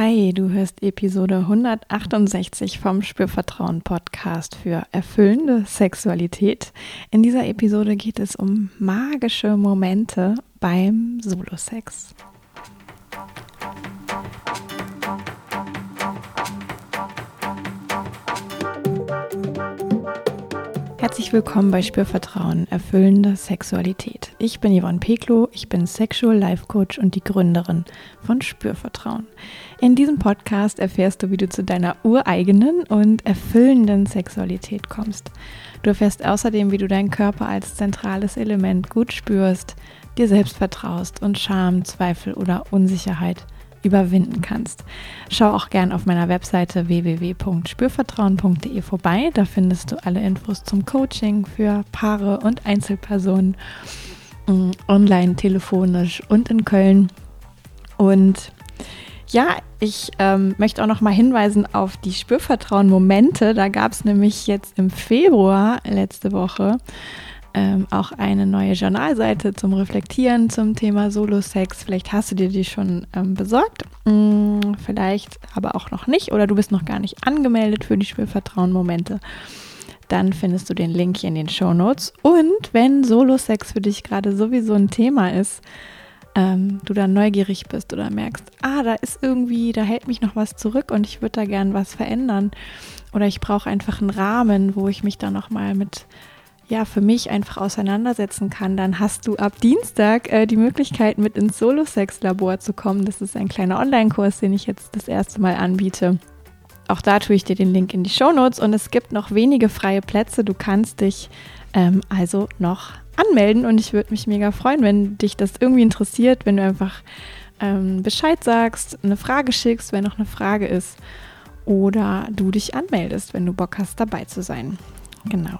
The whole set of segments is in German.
Hi, du hörst Episode 168 vom Spürvertrauen Podcast für erfüllende Sexualität. In dieser Episode geht es um magische Momente beim Solosex. Herzlich willkommen bei Spürvertrauen, erfüllende Sexualität. Ich bin Yvonne Peklo, ich bin Sexual Life Coach und die Gründerin von Spürvertrauen. In diesem Podcast erfährst du, wie du zu deiner ureigenen und erfüllenden Sexualität kommst. Du erfährst außerdem, wie du deinen Körper als zentrales Element gut spürst, dir selbst vertraust und Scham, Zweifel oder Unsicherheit überwinden kannst. Schau auch gern auf meiner Webseite www.spürvertrauen.de vorbei. Da findest du alle Infos zum Coaching für Paare und Einzelpersonen, mm, online, telefonisch und in Köln. Und ja, ich ähm, möchte auch noch mal hinweisen auf die Spürvertrauen-Momente. Da gab es nämlich jetzt im Februar letzte Woche ähm, auch eine neue Journalseite zum Reflektieren zum Thema Solo-Sex. Vielleicht hast du dir die schon ähm, besorgt, hm, vielleicht aber auch noch nicht oder du bist noch gar nicht angemeldet für die Spielvertrauen-Momente. Dann findest du den Link hier in den Show Notes. Und wenn Solo-Sex für dich gerade sowieso ein Thema ist, ähm, du dann neugierig bist oder merkst, ah, da ist irgendwie, da hält mich noch was zurück und ich würde da gern was verändern. Oder ich brauche einfach einen Rahmen, wo ich mich da nochmal mit ja, für mich einfach auseinandersetzen kann, dann hast du ab Dienstag äh, die Möglichkeit, mit ins Solo-Sex-Labor zu kommen. Das ist ein kleiner Online-Kurs, den ich jetzt das erste Mal anbiete. Auch da tue ich dir den Link in die Show Notes und es gibt noch wenige freie Plätze. Du kannst dich ähm, also noch anmelden und ich würde mich mega freuen, wenn dich das irgendwie interessiert, wenn du einfach ähm, Bescheid sagst, eine Frage schickst, wenn noch eine Frage ist oder du dich anmeldest, wenn du Bock hast, dabei zu sein. Genau.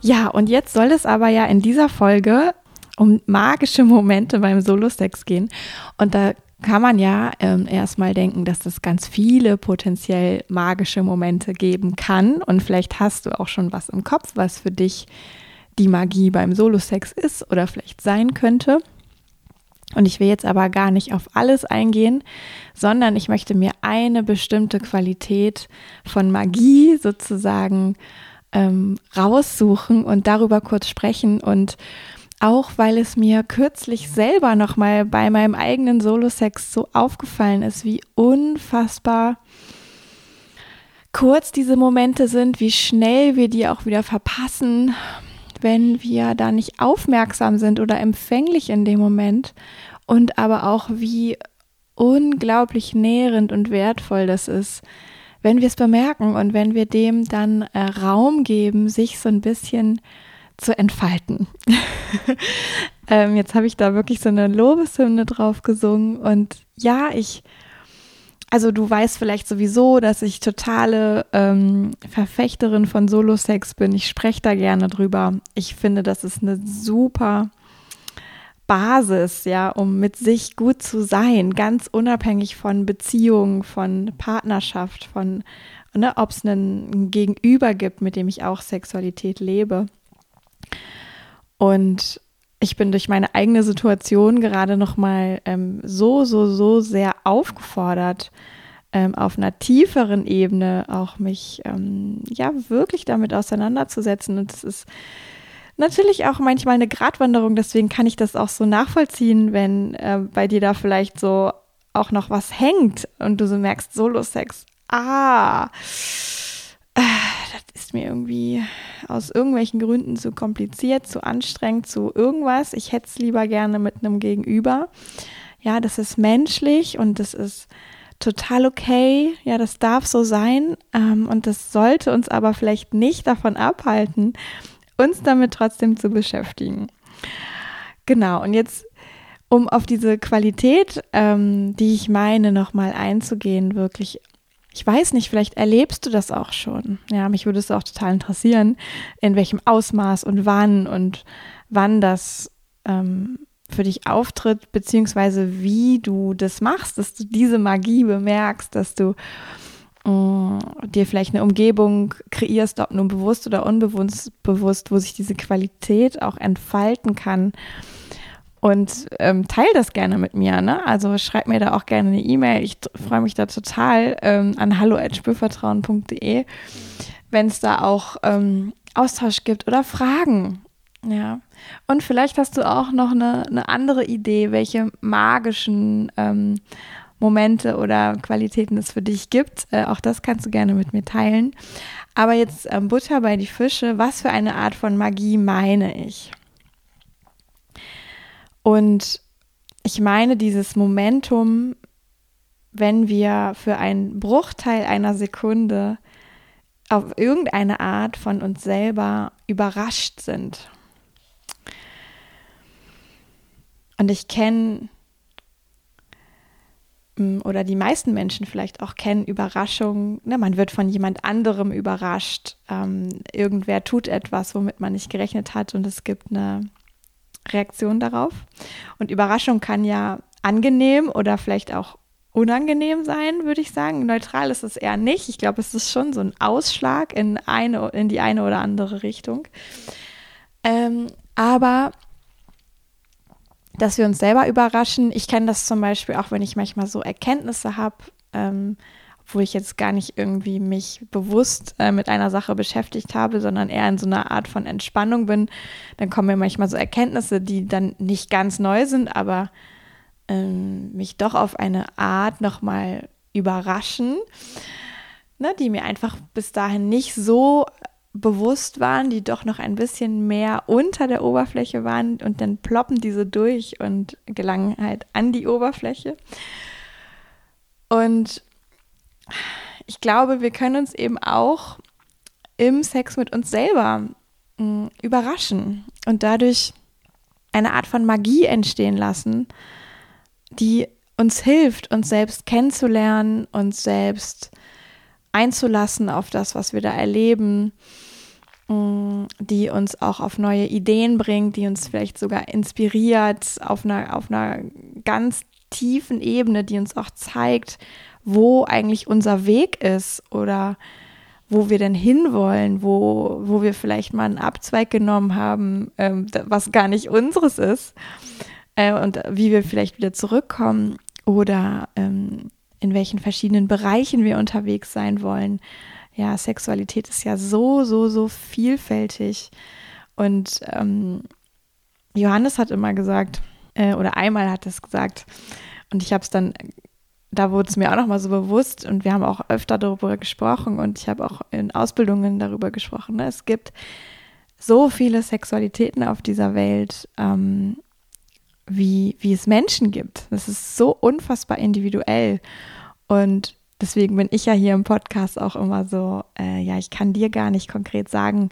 Ja, und jetzt soll es aber ja in dieser Folge um magische Momente beim Solo-Sex gehen. Und da kann man ja ähm, erstmal denken, dass es ganz viele potenziell magische Momente geben kann. Und vielleicht hast du auch schon was im Kopf, was für dich die Magie beim Solo-Sex ist oder vielleicht sein könnte. Und ich will jetzt aber gar nicht auf alles eingehen, sondern ich möchte mir eine bestimmte Qualität von Magie sozusagen ähm, raussuchen und darüber kurz sprechen und auch weil es mir kürzlich selber nochmal bei meinem eigenen Solo-Sex so aufgefallen ist, wie unfassbar kurz diese Momente sind, wie schnell wir die auch wieder verpassen, wenn wir da nicht aufmerksam sind oder empfänglich in dem Moment und aber auch wie unglaublich nährend und wertvoll das ist, wenn wir es bemerken und wenn wir dem dann äh, Raum geben, sich so ein bisschen zu entfalten. ähm, jetzt habe ich da wirklich so eine Lobeshymne drauf gesungen und ja, ich, also du weißt vielleicht sowieso, dass ich totale ähm, Verfechterin von Solo-Sex bin. Ich spreche da gerne drüber. Ich finde, das ist eine super Basis, ja, um mit sich gut zu sein, ganz unabhängig von Beziehungen, von Partnerschaft, von, ne, ob es einen Gegenüber gibt, mit dem ich auch Sexualität lebe. Und ich bin durch meine eigene Situation gerade noch mal ähm, so, so, so sehr aufgefordert, ähm, auf einer tieferen Ebene auch mich ähm, ja wirklich damit auseinanderzusetzen. Und es ist natürlich auch manchmal eine Gratwanderung, deswegen kann ich das auch so nachvollziehen, wenn äh, bei dir da vielleicht so auch noch was hängt und du so merkst, Solo-Sex, ah, das ist mir irgendwie aus irgendwelchen Gründen zu kompliziert, zu anstrengend, zu irgendwas. Ich hätte es lieber gerne mit einem Gegenüber. Ja, das ist menschlich und das ist total okay. Ja, das darf so sein. Ähm, und das sollte uns aber vielleicht nicht davon abhalten, uns damit trotzdem zu beschäftigen. Genau, und jetzt, um auf diese Qualität, ähm, die ich meine, nochmal einzugehen, wirklich. Ich weiß nicht, vielleicht erlebst du das auch schon. Ja, mich würde es auch total interessieren, in welchem Ausmaß und wann und wann das ähm, für dich auftritt, beziehungsweise wie du das machst, dass du diese Magie bemerkst, dass du äh, dir vielleicht eine Umgebung kreierst, ob nun bewusst oder unbewusst, bewusst, wo sich diese Qualität auch entfalten kann. Und ähm, teile das gerne mit mir. Ne? Also schreib mir da auch gerne eine E-Mail. Ich freue mich da total ähm, an hallo.spürvertrauen.de, wenn es da auch ähm, Austausch gibt oder Fragen. Ja. Und vielleicht hast du auch noch eine, eine andere Idee, welche magischen ähm, Momente oder Qualitäten es für dich gibt. Äh, auch das kannst du gerne mit mir teilen. Aber jetzt ähm, Butter bei die Fische. Was für eine Art von Magie meine ich? Und ich meine dieses Momentum, wenn wir für einen Bruchteil einer Sekunde auf irgendeine Art von uns selber überrascht sind. Und ich kenne mm, oder die meisten Menschen vielleicht auch kennen Überraschungen. Ne, man wird von jemand anderem überrascht. Ähm, irgendwer tut etwas, womit man nicht gerechnet hat und es gibt eine Reaktion darauf. Und Überraschung kann ja angenehm oder vielleicht auch unangenehm sein, würde ich sagen. Neutral ist es eher nicht. Ich glaube, es ist schon so ein Ausschlag in, eine, in die eine oder andere Richtung. Ähm, aber dass wir uns selber überraschen, ich kenne das zum Beispiel auch, wenn ich manchmal so Erkenntnisse habe, ähm, wo ich jetzt gar nicht irgendwie mich bewusst äh, mit einer Sache beschäftigt habe, sondern eher in so einer Art von Entspannung bin, dann kommen mir manchmal so Erkenntnisse, die dann nicht ganz neu sind, aber ähm, mich doch auf eine Art nochmal überraschen, ne, die mir einfach bis dahin nicht so bewusst waren, die doch noch ein bisschen mehr unter der Oberfläche waren und dann ploppen diese durch und gelangen halt an die Oberfläche. Und ich glaube, wir können uns eben auch im Sex mit uns selber mh, mm, überraschen und dadurch eine Art von Magie entstehen lassen, die uns hilft, uns selbst kennenzulernen, uns selbst einzulassen auf das, was wir da erleben, mh, mm, die uns auch auf neue Ideen bringt, die uns vielleicht sogar inspiriert auf einer, auf einer ganz tiefen Ebene, die uns auch zeigt, wo eigentlich unser Weg ist oder wo wir denn hinwollen, wo, wo wir vielleicht mal einen Abzweig genommen haben, ähm, was gar nicht unseres ist äh, und wie wir vielleicht wieder zurückkommen oder ähm, in welchen verschiedenen Bereichen wir unterwegs sein wollen. Ja, Sexualität ist ja so, so, so vielfältig. Und ähm, Johannes hat immer gesagt, äh, oder einmal hat es gesagt, und ich habe es dann da wurde es mir auch nochmal so bewusst und wir haben auch öfter darüber gesprochen und ich habe auch in Ausbildungen darüber gesprochen. Ne? Es gibt so viele Sexualitäten auf dieser Welt, ähm, wie, wie es Menschen gibt. Das ist so unfassbar individuell. Und deswegen bin ich ja hier im Podcast auch immer so, äh, ja, ich kann dir gar nicht konkret sagen,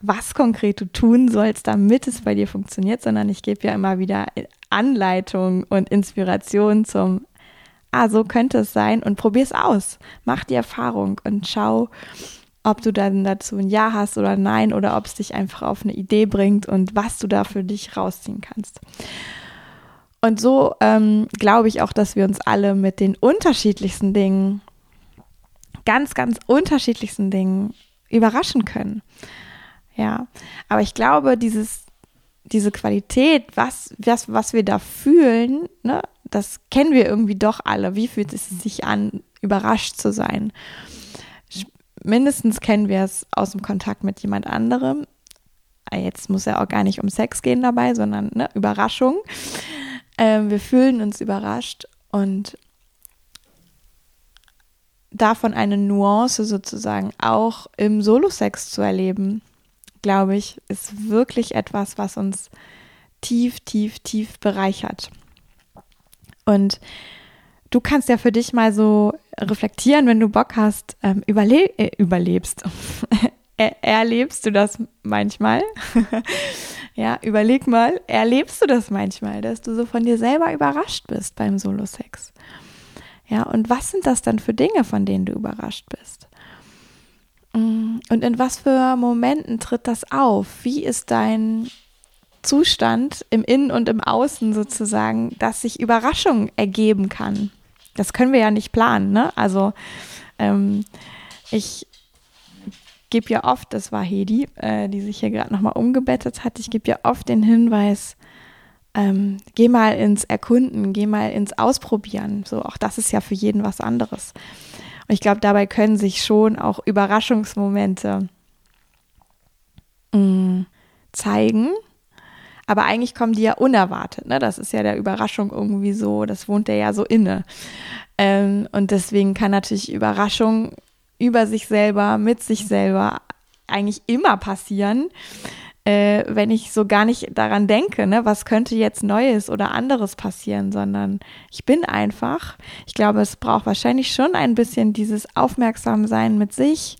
was konkret du tun sollst, damit es bei dir funktioniert, sondern ich gebe ja immer wieder Anleitung und Inspiration zum ah, so könnte es sein und probier es aus. Mach die Erfahrung und schau, ob du dann dazu ein Ja hast oder Nein oder ob es dich einfach auf eine Idee bringt und was du da für dich rausziehen kannst. Und so ähm, glaube ich auch, dass wir uns alle mit den unterschiedlichsten Dingen, ganz, ganz unterschiedlichsten Dingen überraschen können. Ja, aber ich glaube, dieses, diese Qualität, was, was, was wir da fühlen, ne, das kennen wir irgendwie doch alle. Wie fühlt es sich an, überrascht zu sein? Mindestens kennen wir es aus dem Kontakt mit jemand anderem. Ah, jetzt muss ja auch gar nicht um Sex gehen dabei, sondern ne, Überraschung. Ähm, wir fühlen uns überrascht und davon eine Nuance sozusagen auch im Solo-Sex zu erleben, glaube ich, ist wirklich etwas, was uns tief, tief, tief bereichert. Und du kannst ja für dich mal so reflektieren, wenn du Bock hast, ähm, überle äh, überlebst. erlebst du das manchmal? ja, überleg mal, erlebst du das manchmal, dass du so von dir selber überrascht bist beim Solo-Sex? Ja, und was sind das dann für Dinge, von denen du überrascht bist? Mm, und in was für Momenten tritt das auf? Wie ist dein Zustand im Innen und im Außen sozusagen, dass sich Überraschung ergeben kann. Das können wir ja nicht planen. Ne? Also ähm, ich gebe ja oft, das war Hedi, äh, die sich hier gerade nochmal umgebettet hat, ich gebe ja oft den Hinweis, ähm, geh mal ins Erkunden, geh mal ins Ausprobieren. So, auch das ist ja für jeden was anderes. Und ich glaube, dabei können sich schon auch Überraschungsmomente mh, mm, zeigen. Aber eigentlich kommen die ja unerwartet. Ne? Das ist ja der Überraschung irgendwie so, das wohnt der ja so inne. Ähm, und deswegen kann natürlich Überraschung über sich selber, mit sich selber eigentlich immer passieren äh, wenn ich so gar nicht daran denke, ne, was könnte jetzt Neues oder anderes passieren, sondern ich bin einfach. Ich glaube, es braucht wahrscheinlich schon ein bisschen dieses Aufmerksamsein mit sich.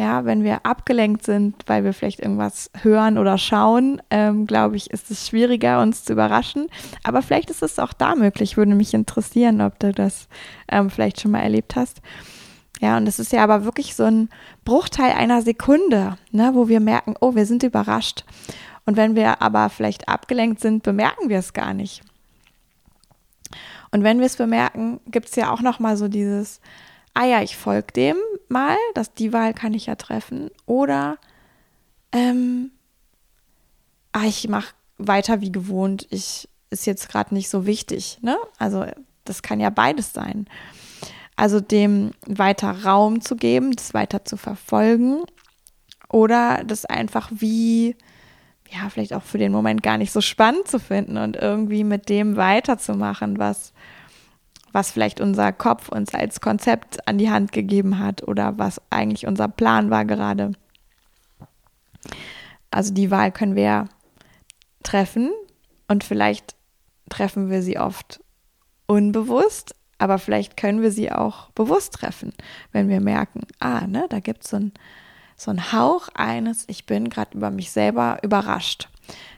Ja, wenn wir abgelenkt sind, weil wir vielleicht irgendwas hören oder schauen, ähm, glaube ich, ist es schwieriger, uns zu überraschen. Aber vielleicht ist es auch da möglich. Würde mich interessieren, ob du das ähm, vielleicht schon mal erlebt hast. Ja, und es ist ja aber wirklich so ein Bruchteil einer Sekunde, ne, wo wir merken, oh, wir sind überrascht. Und wenn wir aber vielleicht abgelenkt sind, bemerken wir es gar nicht. Und wenn wir es bemerken, gibt es ja auch noch mal so dieses, ah ja, ich folge dem mal, dass die Wahl kann ich ja treffen. Oder ähm, ah, ich mache weiter wie gewohnt, ich ist jetzt gerade nicht so wichtig. Ne? Also das kann ja beides sein. Also dem weiter Raum zu geben, das weiter zu verfolgen oder das einfach wie, ja, vielleicht auch für den Moment gar nicht so spannend zu finden und irgendwie mit dem weiterzumachen, was, was vielleicht unser Kopf uns als Konzept an die Hand gegeben hat oder was eigentlich unser Plan war gerade. Also die Wahl können wir treffen und vielleicht treffen wir sie oft unbewusst, aber vielleicht können wir sie auch bewusst treffen, wenn wir merken, ah, ne, da gibt es so ein, so ein Hauch eines, ich bin gerade über mich selber überrascht.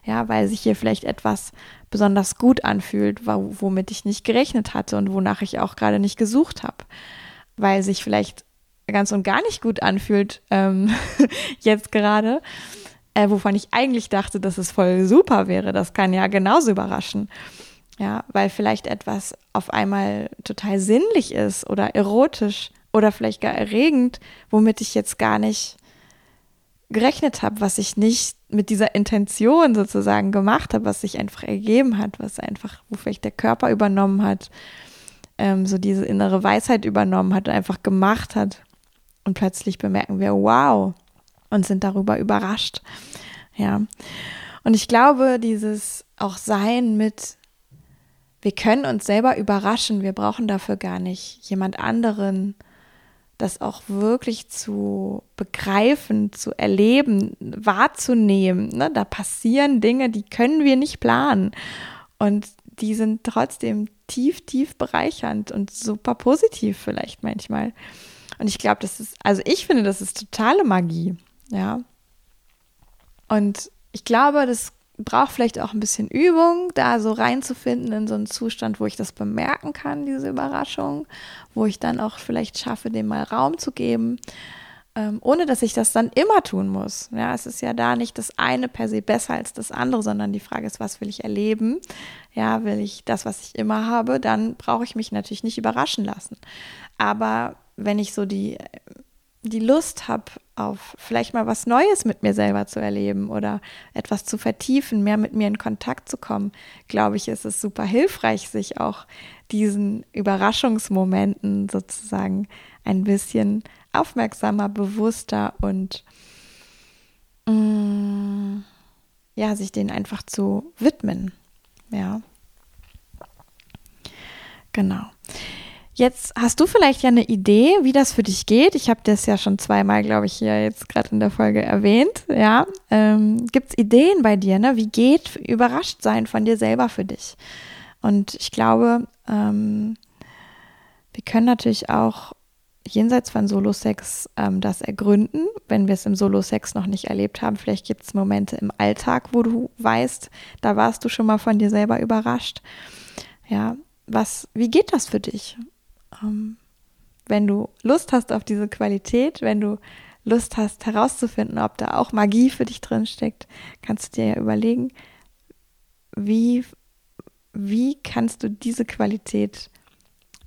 Ja, weil sich hier vielleicht etwas besonders gut anfühlt, womit ich nicht gerechnet hatte und wonach ich auch gerade nicht gesucht habe. Weil sich vielleicht ganz und gar nicht gut anfühlt, ähm, jetzt gerade, äh, wovon ich eigentlich dachte, dass es voll super wäre. Das kann ja genauso überraschen. Ja, weil vielleicht etwas auf einmal total sinnlich ist oder erotisch oder vielleicht gar erregend, womit ich jetzt gar nicht gerechnet habe, was ich nicht mit dieser Intention sozusagen gemacht habe, was sich einfach ergeben hat, was einfach, wo vielleicht der Körper übernommen hat, ähm, so diese innere Weisheit übernommen hat, einfach gemacht hat. Und plötzlich bemerken wir, wow, und sind darüber überrascht. Ja. Und ich glaube, dieses auch Sein mit wir können uns selber überraschen. Wir brauchen dafür gar nicht jemand anderen, das auch wirklich zu begreifen, zu erleben, wahrzunehmen. Ne? Da passieren Dinge, die können wir nicht planen. Und die sind trotzdem tief, tief bereichernd und super positiv vielleicht manchmal. Und ich glaube, das ist, also ich finde, das ist totale Magie. Ja. Und ich glaube, das brauche vielleicht auch ein bisschen Übung, da so reinzufinden in so einen Zustand, wo ich das bemerken kann, diese Überraschung, wo ich dann auch vielleicht schaffe, dem mal Raum zu geben, ähm, ohne dass ich das dann immer tun muss. Ja, es ist ja da nicht das eine per se besser als das andere, sondern die Frage ist, was will ich erleben? Ja, will ich das, was ich immer habe, dann brauche ich mich natürlich nicht überraschen lassen. Aber wenn ich so die die Lust habe, auf vielleicht mal was Neues mit mir selber zu erleben oder etwas zu vertiefen, mehr mit mir in Kontakt zu kommen, glaube ich, ist es super hilfreich, sich auch diesen Überraschungsmomenten sozusagen ein bisschen aufmerksamer, bewusster und mm, ja, sich denen einfach zu widmen. Ja. Genau. Jetzt hast du vielleicht ja eine Idee, wie das für dich geht. Ich habe das ja schon zweimal, glaube ich, hier jetzt gerade in der Folge erwähnt. Ja, ähm, gibt es Ideen bei dir? Ne? Wie geht überrascht sein von dir selber für dich? Und ich glaube, ähm, wir können natürlich auch jenseits von Solo-Sex ähm, das ergründen, wenn wir es im Solo-Sex noch nicht erlebt haben. Vielleicht gibt es Momente im Alltag, wo du weißt, da warst du schon mal von dir selber überrascht. Ja, was, wie geht das für dich? Ähm, wenn du Lust hast auf diese Qualität, wenn du Lust hast herauszufinden, ob da auch Magie für dich drin steckt, kannst du dir ja überlegen, wie, wie kannst du diese Qualität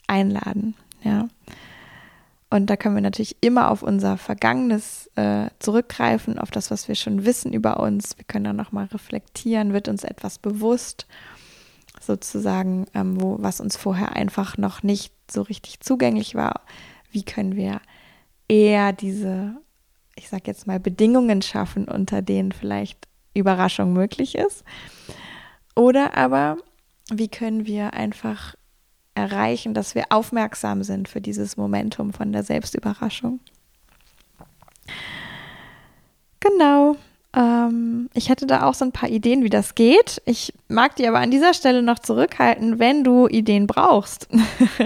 einladen, ja. Und da können wir natürlich immer auf unser Vergangenes äh, zurückgreifen, auf das, was wir schon wissen über uns. Wir können dann nochmal reflektieren, wird uns etwas bewusst, sozusagen, ähm, wo, was uns vorher einfach noch nicht so richtig zugänglich war. Wie können wir eher diese, ich sag jetzt mal, Bedingungen schaffen, unter denen vielleicht Überraschung möglich ist? Oder aber, wie können wir einfach erreichen, dass wir aufmerksam sind für dieses Momentum von der Selbstüberraschung. Genau. Ähm, ich hätte da auch so ein paar Ideen, wie das geht. Ich mag die aber an dieser Stelle noch zurückhalten, wenn du Ideen brauchst.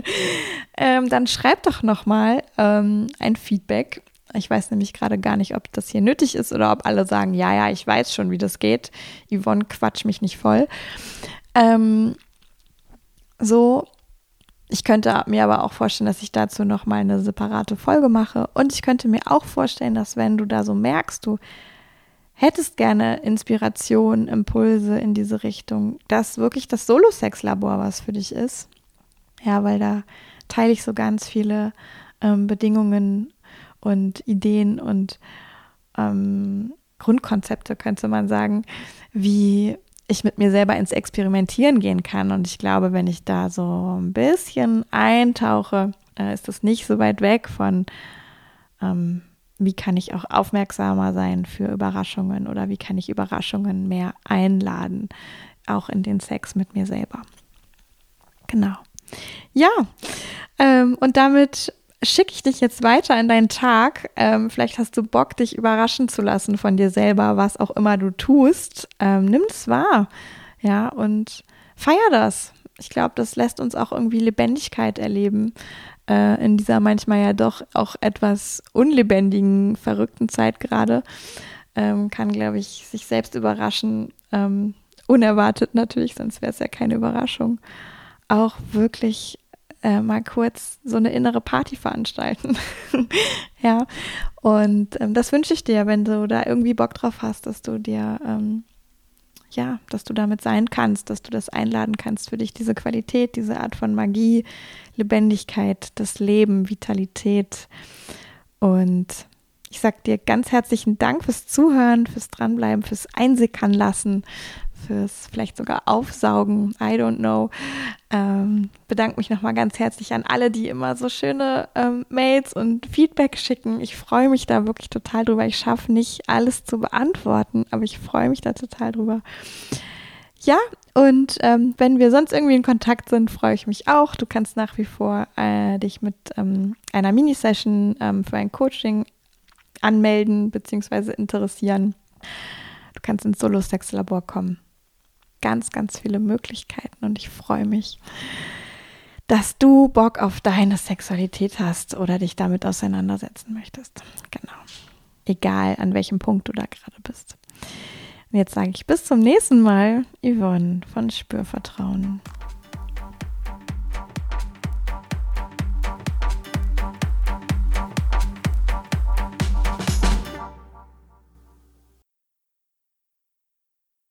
ähm, dann schreib doch noch mal ähm, ein Feedback. Ich weiß nämlich gerade gar nicht, ob das hier nötig ist oder ob alle sagen, ja, ja, ich weiß schon, wie das geht. Yvonne, quatsch mich nicht voll. Ähm, so, ich könnte mir aber auch vorstellen, dass ich dazu nochmal eine separate Folge mache. Und ich könnte mir auch vorstellen, dass wenn du da so merkst, du hättest gerne Inspiration, Impulse in diese Richtung, dass wirklich das Solo-Sex-Labor was für dich ist. Ja, weil da teile ich so ganz viele ähm, Bedingungen und Ideen und ähm, Grundkonzepte, könnte man sagen, wie ich mit mir selber ins Experimentieren gehen kann. Und ich glaube, wenn ich da so ein bisschen eintauche, äh, ist das nicht so weit weg von, ähm, wie kann ich auch aufmerksamer sein für Überraschungen oder wie kann ich Überraschungen mehr einladen, auch in den Sex mit mir selber. Genau. Ja, ähm, und damit schicke ich dich jetzt weiter in deinen Tag. Ähm, vielleicht hast du Bock, dich überraschen zu lassen von dir selber, was auch immer du tust. Ähm, nimm es wahr, ja, und feier das. Ich glaube, das lässt uns auch irgendwie Lebendigkeit erleben äh, in dieser manchmal ja doch auch etwas unlebendigen, verrückten Zeit gerade. Ähm, kann, glaube ich, sich selbst überraschen. Ähm, unerwartet natürlich, sonst wäre es ja keine Überraschung. Auch wirklich äh, mal kurz so eine innere Party veranstalten. ja, und ähm, das wünsche ich dir, wenn du da irgendwie Bock drauf hast, dass du dir, ähm, ja, dass du damit sein kannst, dass du das einladen kannst für dich, diese Qualität, diese Art von Magie, Lebendigkeit, das Leben, Vitalität. Und ich sage dir ganz herzlichen Dank fürs Zuhören, fürs Dranbleiben, fürs Einsickern lassen, fürs vielleicht sogar Aufsaugen. I don't know. Ähm, bedanke mich nochmal ganz herzlich an alle, die immer so schöne ähm, Mails und Feedback schicken. Ich freue mich da wirklich total drüber. Ich schaffe nicht alles zu beantworten, aber ich freue mich da total drüber. Ja, und ähm, wenn wir sonst irgendwie in Kontakt sind, freue ich mich auch. Du kannst nach wie vor äh, dich mit ähm, einer Mini-Session ähm, für ein Coaching anmelden bzw. interessieren. Du kannst ins Solo-Sex-Labor kommen ganz, ganz viele Möglichkeiten und ich freue mich, dass du Bock auf deine Sexualität hast oder dich damit auseinandersetzen möchtest. Genau. Egal, an welchem Punkt du da gerade bist. Und jetzt sage ich bis zum nächsten Mal, Yvonne von Spürvertrauen.